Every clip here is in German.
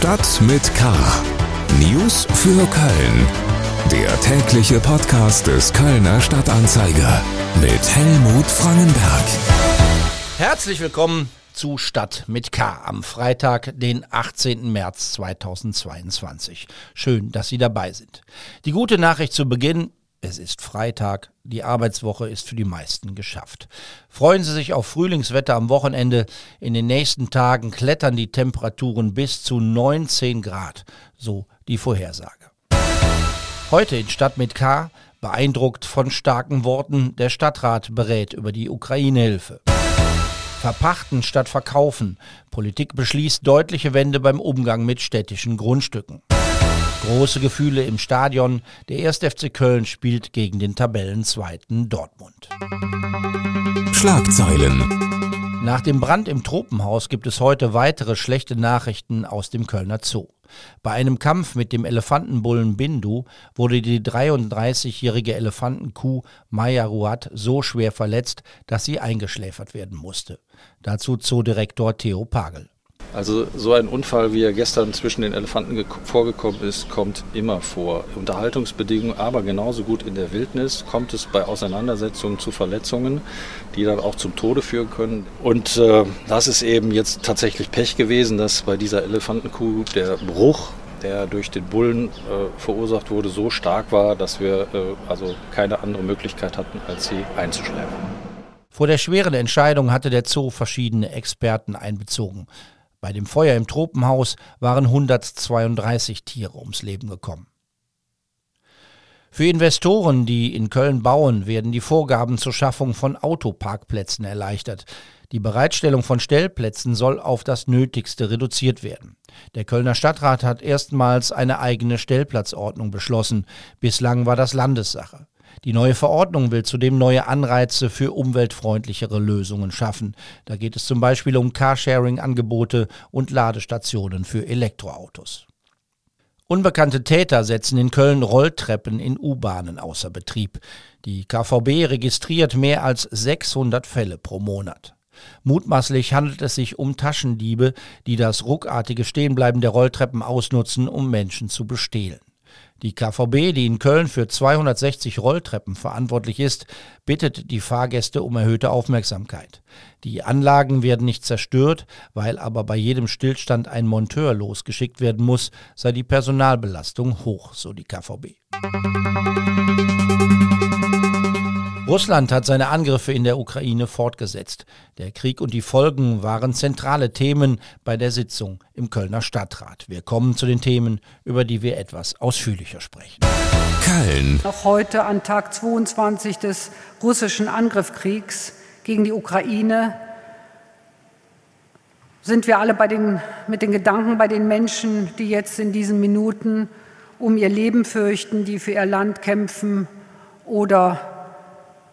Stadt mit K. News für Köln. Der tägliche Podcast des Kölner Stadtanzeiger mit Helmut Frangenberg. Herzlich willkommen zu Stadt mit K am Freitag, den 18. März 2022. Schön, dass Sie dabei sind. Die gute Nachricht zu Beginn, es ist Freitag, die Arbeitswoche ist für die meisten geschafft. Freuen Sie sich auf Frühlingswetter am Wochenende. In den nächsten Tagen klettern die Temperaturen bis zu 19 Grad, so die Vorhersage. Heute in Stadt mit K, beeindruckt von starken Worten, der Stadtrat berät über die Ukraine-Hilfe. Verpachten statt verkaufen. Politik beschließt deutliche Wende beim Umgang mit städtischen Grundstücken. Große Gefühle im Stadion. Der 1. FC Köln spielt gegen den Tabellenzweiten Dortmund. Schlagzeilen. Nach dem Brand im Tropenhaus gibt es heute weitere schlechte Nachrichten aus dem Kölner Zoo. Bei einem Kampf mit dem Elefantenbullen Bindu wurde die 33-jährige Elefantenkuh Maya Ruat so schwer verletzt, dass sie eingeschläfert werden musste. Dazu Zoodirektor Theo Pagel. Also so ein Unfall, wie er gestern zwischen den Elefanten vorgekommen ist, kommt immer vor. Unterhaltungsbedingungen, aber genauso gut in der Wildnis kommt es bei Auseinandersetzungen zu Verletzungen, die dann auch zum Tode führen können. Und äh, das ist eben jetzt tatsächlich Pech gewesen, dass bei dieser Elefantenkuh der Bruch der durch den Bullen äh, verursacht wurde, so stark war, dass wir äh, also keine andere Möglichkeit hatten, als sie einzuschläfen. Vor der schweren Entscheidung hatte der Zoo verschiedene Experten einbezogen. Bei dem Feuer im Tropenhaus waren 132 Tiere ums Leben gekommen. Für Investoren, die in Köln bauen, werden die Vorgaben zur Schaffung von Autoparkplätzen erleichtert. Die Bereitstellung von Stellplätzen soll auf das Nötigste reduziert werden. Der Kölner Stadtrat hat erstmals eine eigene Stellplatzordnung beschlossen. Bislang war das Landessache. Die neue Verordnung will zudem neue Anreize für umweltfreundlichere Lösungen schaffen. Da geht es zum Beispiel um Carsharing-Angebote und Ladestationen für Elektroautos. Unbekannte Täter setzen in Köln Rolltreppen in U-Bahnen außer Betrieb. Die KVB registriert mehr als 600 Fälle pro Monat. Mutmaßlich handelt es sich um Taschendiebe, die das ruckartige Stehenbleiben der Rolltreppen ausnutzen, um Menschen zu bestehlen. Die KVB, die in Köln für 260 Rolltreppen verantwortlich ist, bittet die Fahrgäste um erhöhte Aufmerksamkeit. Die Anlagen werden nicht zerstört, weil aber bei jedem Stillstand ein Monteur losgeschickt werden muss, sei die Personalbelastung hoch, so die KVB. Russland hat seine Angriffe in der Ukraine fortgesetzt. Der Krieg und die Folgen waren zentrale Themen bei der Sitzung im Kölner Stadtrat. Wir kommen zu den Themen, über die wir etwas ausführlicher sprechen. Köln. Noch heute an Tag 22 des russischen Angriffskriegs gegen die Ukraine sind wir alle bei den, mit den Gedanken bei den Menschen, die jetzt in diesen Minuten um ihr Leben fürchten, die für ihr Land kämpfen oder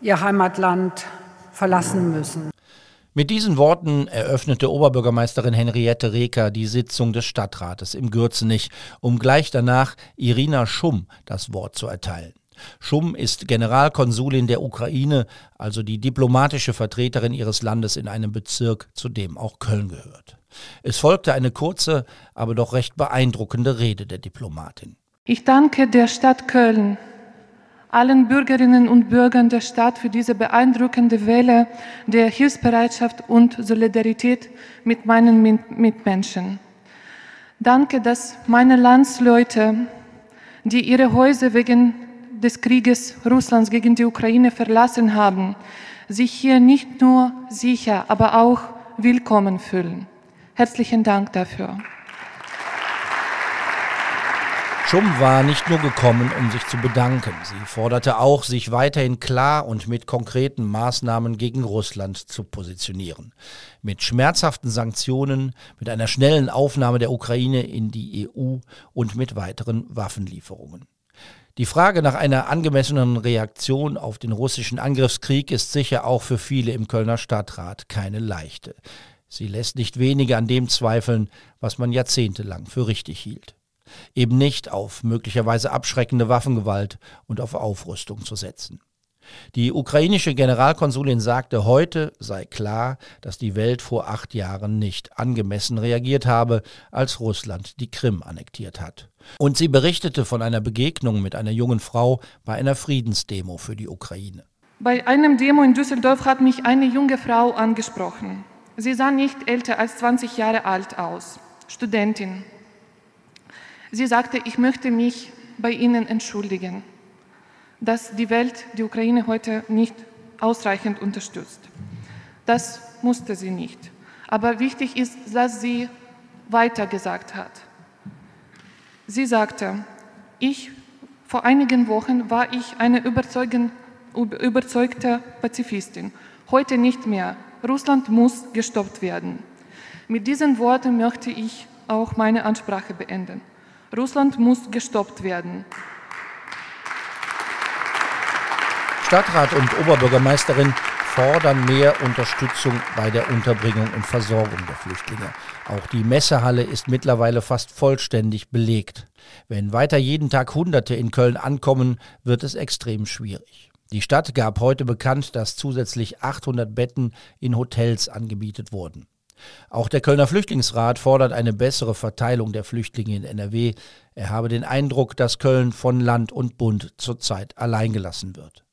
ihr Heimatland verlassen müssen. Mit diesen Worten eröffnete Oberbürgermeisterin Henriette Reker die Sitzung des Stadtrates im Gürzenich, um gleich danach Irina Schumm das Wort zu erteilen. Schumm ist Generalkonsulin der Ukraine, also die diplomatische Vertreterin ihres Landes in einem Bezirk, zu dem auch Köln gehört. Es folgte eine kurze, aber doch recht beeindruckende Rede der Diplomatin. Ich danke der Stadt Köln allen Bürgerinnen und Bürgern der Stadt für diese beeindruckende Welle der Hilfsbereitschaft und Solidarität mit meinen Mitmenschen. Danke, dass meine Landsleute, die ihre Häuser wegen des Krieges Russlands gegen die Ukraine verlassen haben, sich hier nicht nur sicher, aber auch willkommen fühlen. Herzlichen Dank dafür. Schumm war nicht nur gekommen, um sich zu bedanken. Sie forderte auch, sich weiterhin klar und mit konkreten Maßnahmen gegen Russland zu positionieren. Mit schmerzhaften Sanktionen, mit einer schnellen Aufnahme der Ukraine in die EU und mit weiteren Waffenlieferungen. Die Frage nach einer angemessenen Reaktion auf den russischen Angriffskrieg ist sicher auch für viele im Kölner Stadtrat keine leichte. Sie lässt nicht wenige an dem zweifeln, was man jahrzehntelang für richtig hielt eben nicht auf möglicherweise abschreckende Waffengewalt und auf Aufrüstung zu setzen. Die ukrainische Generalkonsulin sagte, heute sei klar, dass die Welt vor acht Jahren nicht angemessen reagiert habe, als Russland die Krim annektiert hat. Und sie berichtete von einer Begegnung mit einer jungen Frau bei einer Friedensdemo für die Ukraine. Bei einem Demo in Düsseldorf hat mich eine junge Frau angesprochen. Sie sah nicht älter als 20 Jahre alt aus, Studentin. Sie sagte, ich möchte mich bei Ihnen entschuldigen dass die Welt die Ukraine heute nicht ausreichend unterstützt. Das musste sie nicht. Aber wichtig ist, dass sie weiter gesagt hat. Sie sagte, ich, vor einigen Wochen war ich eine überzeugte Pazifistin. Heute nicht mehr. Russland muss gestoppt werden. Mit diesen Worten möchte ich auch meine Ansprache beenden. Russland muss gestoppt werden. Stadtrat und Oberbürgermeisterin fordern mehr Unterstützung bei der Unterbringung und Versorgung der Flüchtlinge. Auch die Messehalle ist mittlerweile fast vollständig belegt. Wenn weiter jeden Tag Hunderte in Köln ankommen, wird es extrem schwierig. Die Stadt gab heute bekannt, dass zusätzlich 800 Betten in Hotels angebietet wurden. Auch der Kölner Flüchtlingsrat fordert eine bessere Verteilung der Flüchtlinge in NRW. Er habe den Eindruck, dass Köln von Land und Bund zurzeit alleingelassen wird.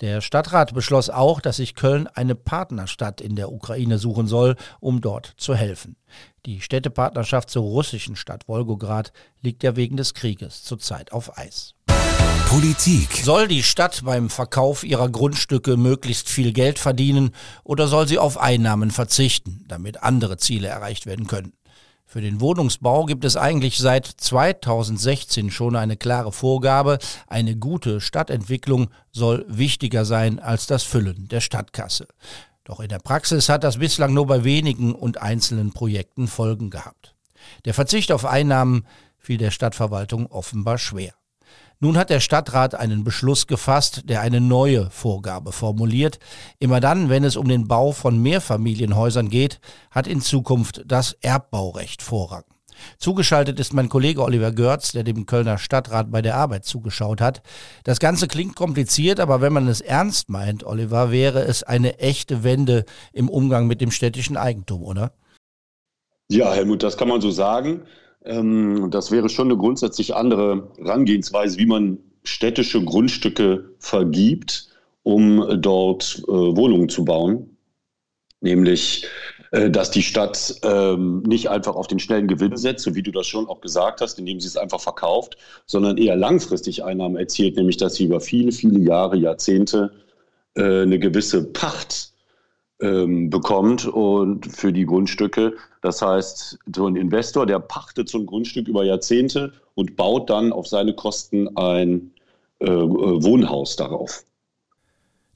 Der Stadtrat beschloss auch, dass sich Köln eine Partnerstadt in der Ukraine suchen soll, um dort zu helfen. Die Städtepartnerschaft zur russischen Stadt Wolgograd liegt ja wegen des Krieges zurzeit auf Eis. Politik. Soll die Stadt beim Verkauf ihrer Grundstücke möglichst viel Geld verdienen oder soll sie auf Einnahmen verzichten, damit andere Ziele erreicht werden können? Für den Wohnungsbau gibt es eigentlich seit 2016 schon eine klare Vorgabe. Eine gute Stadtentwicklung soll wichtiger sein als das Füllen der Stadtkasse. Doch in der Praxis hat das bislang nur bei wenigen und einzelnen Projekten Folgen gehabt. Der Verzicht auf Einnahmen fiel der Stadtverwaltung offenbar schwer. Nun hat der Stadtrat einen Beschluss gefasst, der eine neue Vorgabe formuliert. Immer dann, wenn es um den Bau von Mehrfamilienhäusern geht, hat in Zukunft das Erbbaurecht Vorrang. Zugeschaltet ist mein Kollege Oliver Görz, der dem Kölner Stadtrat bei der Arbeit zugeschaut hat. Das Ganze klingt kompliziert, aber wenn man es ernst meint, Oliver, wäre es eine echte Wende im Umgang mit dem städtischen Eigentum, oder? Ja, Helmut, das kann man so sagen. Ähm, das wäre schon eine grundsätzlich andere Herangehensweise, wie man städtische Grundstücke vergibt, um dort äh, Wohnungen zu bauen. Nämlich, äh, dass die Stadt ähm, nicht einfach auf den schnellen Gewinn setzt, so wie du das schon auch gesagt hast, indem sie es einfach verkauft, sondern eher langfristig Einnahmen erzielt, nämlich dass sie über viele, viele Jahre, Jahrzehnte äh, eine gewisse Pacht ähm, bekommt und für die Grundstücke. Das heißt, so ein Investor, der pachtet so ein Grundstück über Jahrzehnte und baut dann auf seine Kosten ein äh, Wohnhaus darauf.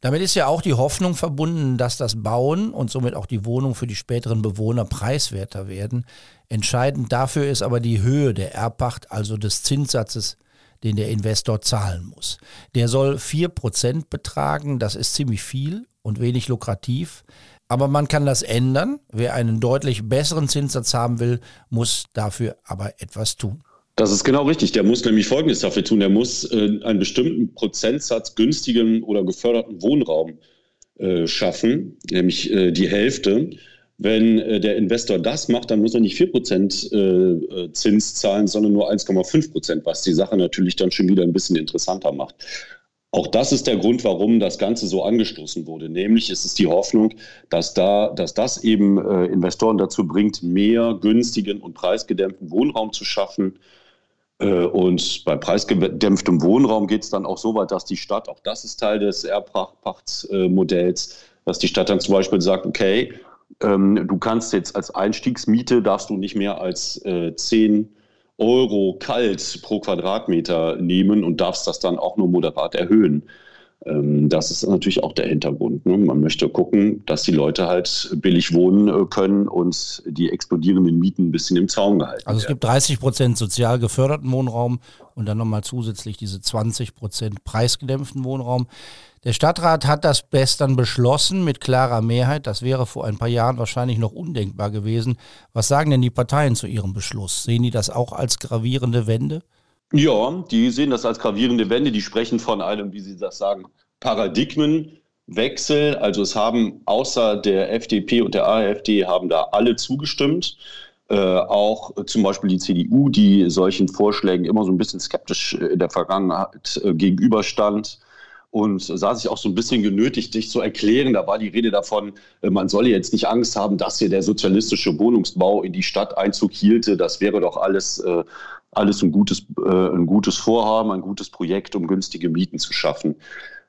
Damit ist ja auch die Hoffnung verbunden, dass das Bauen und somit auch die Wohnung für die späteren Bewohner preiswerter werden. Entscheidend dafür ist aber die Höhe der Erbpacht, also des Zinssatzes, den der Investor zahlen muss. Der soll 4% betragen, das ist ziemlich viel und wenig lukrativ. Aber man kann das ändern. Wer einen deutlich besseren Zinssatz haben will, muss dafür aber etwas tun. Das ist genau richtig. Der muss nämlich Folgendes dafür tun. Der muss äh, einen bestimmten Prozentsatz günstigen oder geförderten Wohnraum äh, schaffen, nämlich äh, die Hälfte. Wenn äh, der Investor das macht, dann muss er nicht 4% äh, äh, Zins zahlen, sondern nur 1,5%, was die Sache natürlich dann schon wieder ein bisschen interessanter macht. Auch das ist der Grund, warum das Ganze so angestoßen wurde. Nämlich ist es die Hoffnung, dass, da, dass das eben äh, Investoren dazu bringt, mehr günstigen und preisgedämpften Wohnraum zu schaffen. Äh, und bei preisgedämpftem Wohnraum geht es dann auch so weit, dass die Stadt, auch das ist Teil des Erbpachtsmodells, dass die Stadt dann zum Beispiel sagt, okay, ähm, du kannst jetzt als Einstiegsmiete, darfst du nicht mehr als äh, 10 Euro kalt pro Quadratmeter nehmen und darfst das dann auch nur moderat erhöhen. Ähm, das ist natürlich auch der Hintergrund. Ne? Man möchte gucken, dass die Leute halt billig wohnen äh, können und die explodierenden Mieten ein bisschen im Zaun gehalten Also es gibt 30 Prozent sozial geförderten Wohnraum und dann nochmal zusätzlich diese 20 Prozent preisgedämpften Wohnraum. Der Stadtrat hat das gestern beschlossen mit klarer Mehrheit. Das wäre vor ein paar Jahren wahrscheinlich noch undenkbar gewesen. Was sagen denn die Parteien zu ihrem Beschluss? Sehen die das auch als gravierende Wende? Ja, die sehen das als gravierende Wende. Die sprechen von einem, wie Sie das sagen, Paradigmenwechsel. Also es haben außer der FDP und der AfD haben da alle zugestimmt. Äh, auch zum Beispiel die CDU, die solchen Vorschlägen immer so ein bisschen skeptisch in der Vergangenheit äh, gegenüberstand und sah sich auch so ein bisschen genötigt, sich zu erklären. Da war die Rede davon, äh, man solle jetzt nicht Angst haben, dass hier der sozialistische Wohnungsbau in die Stadt Einzug hielte. Das wäre doch alles, äh, alles ein, gutes, äh, ein gutes Vorhaben, ein gutes Projekt, um günstige Mieten zu schaffen.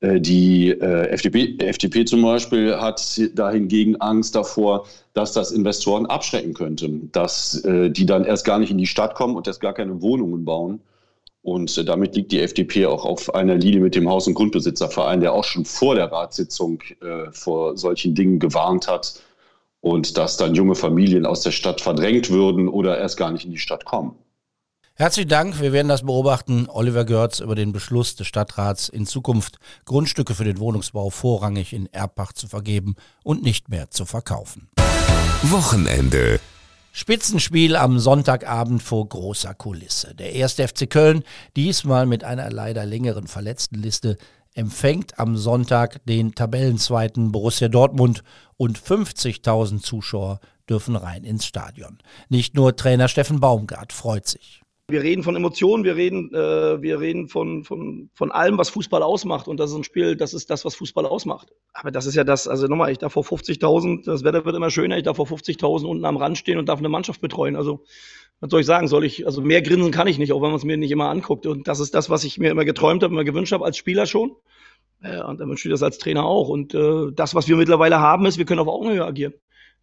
Äh, die äh, FDP, FDP zum Beispiel hat dahingegen Angst davor, dass das Investoren abschrecken könnte, dass äh, die dann erst gar nicht in die Stadt kommen und erst gar keine Wohnungen bauen. Und damit liegt die FDP auch auf einer Linie mit dem Haus- und Grundbesitzerverein, der auch schon vor der Ratssitzung äh, vor solchen Dingen gewarnt hat und dass dann junge Familien aus der Stadt verdrängt würden oder erst gar nicht in die Stadt kommen. Herzlichen Dank. Wir werden das beobachten. Oliver Görz über den Beschluss des Stadtrats, in Zukunft Grundstücke für den Wohnungsbau vorrangig in Erbpacht zu vergeben und nicht mehr zu verkaufen. Wochenende. Spitzenspiel am Sonntagabend vor großer Kulisse. Der erste FC Köln, diesmal mit einer leider längeren Verletztenliste, empfängt am Sonntag den Tabellenzweiten Borussia Dortmund und 50.000 Zuschauer dürfen rein ins Stadion. Nicht nur Trainer Steffen Baumgart freut sich. Wir reden von Emotionen, wir reden, äh, wir reden von, von, von allem, was Fußball ausmacht. Und das ist ein Spiel, das ist das, was Fußball ausmacht. Aber das ist ja das, also nochmal, ich darf vor 50.000, das Wetter wird immer schöner, ich darf vor 50.000 unten am Rand stehen und darf eine Mannschaft betreuen. Also, was soll ich sagen? Soll ich, also mehr grinsen kann ich nicht, auch wenn man es mir nicht immer anguckt. Und das ist das, was ich mir immer geträumt habe, immer gewünscht habe als Spieler schon. Äh, und dann wünsche ich das als Trainer auch. Und äh, das, was wir mittlerweile haben, ist, wir können auf Augenhöhe agieren.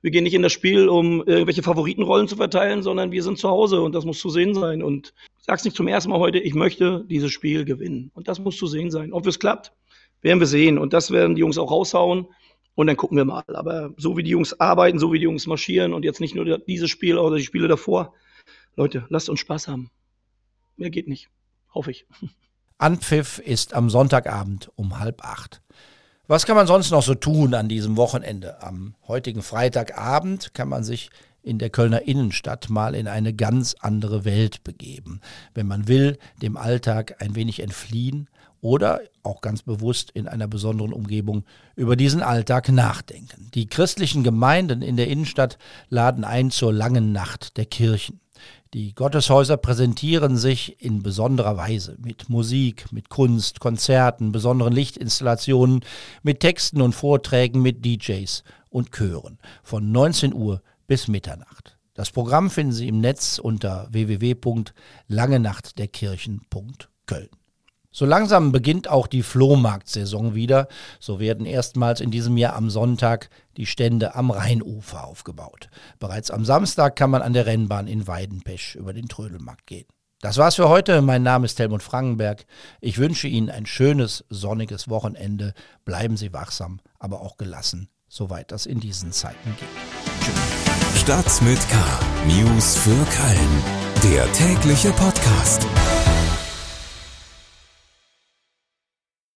Wir gehen nicht in das Spiel, um irgendwelche Favoritenrollen zu verteilen, sondern wir sind zu Hause und das muss zu sehen sein. Und ich sag's nicht zum ersten Mal heute, ich möchte dieses Spiel gewinnen. Und das muss zu sehen sein. Ob es klappt, werden wir sehen. Und das werden die Jungs auch raushauen. Und dann gucken wir mal. Aber so wie die Jungs arbeiten, so wie die Jungs marschieren und jetzt nicht nur dieses Spiel oder die Spiele davor. Leute, lasst uns Spaß haben. Mehr geht nicht. Hoffe ich. Anpfiff ist am Sonntagabend um halb acht. Was kann man sonst noch so tun an diesem Wochenende? Am heutigen Freitagabend kann man sich in der Kölner Innenstadt mal in eine ganz andere Welt begeben. Wenn man will, dem Alltag ein wenig entfliehen oder auch ganz bewusst in einer besonderen Umgebung über diesen Alltag nachdenken. Die christlichen Gemeinden in der Innenstadt laden ein zur langen Nacht der Kirchen. Die Gotteshäuser präsentieren sich in besonderer Weise mit Musik, mit Kunst, Konzerten, besonderen Lichtinstallationen, mit Texten und Vorträgen, mit DJs und Chören von 19 Uhr bis Mitternacht. Das Programm finden Sie im Netz unter www.langenachtderkirchen.köln. So langsam beginnt auch die Flohmarktsaison wieder. So werden erstmals in diesem Jahr am Sonntag die Stände am Rheinufer aufgebaut. Bereits am Samstag kann man an der Rennbahn in Weidenpesch über den Trödelmarkt gehen. Das war's für heute. Mein Name ist Helmut Frankenberg. Ich wünsche Ihnen ein schönes, sonniges Wochenende. Bleiben Sie wachsam, aber auch gelassen, soweit das in diesen Zeiten geht. Tschüss. Stadt mit K. News für Köln. Der tägliche Podcast.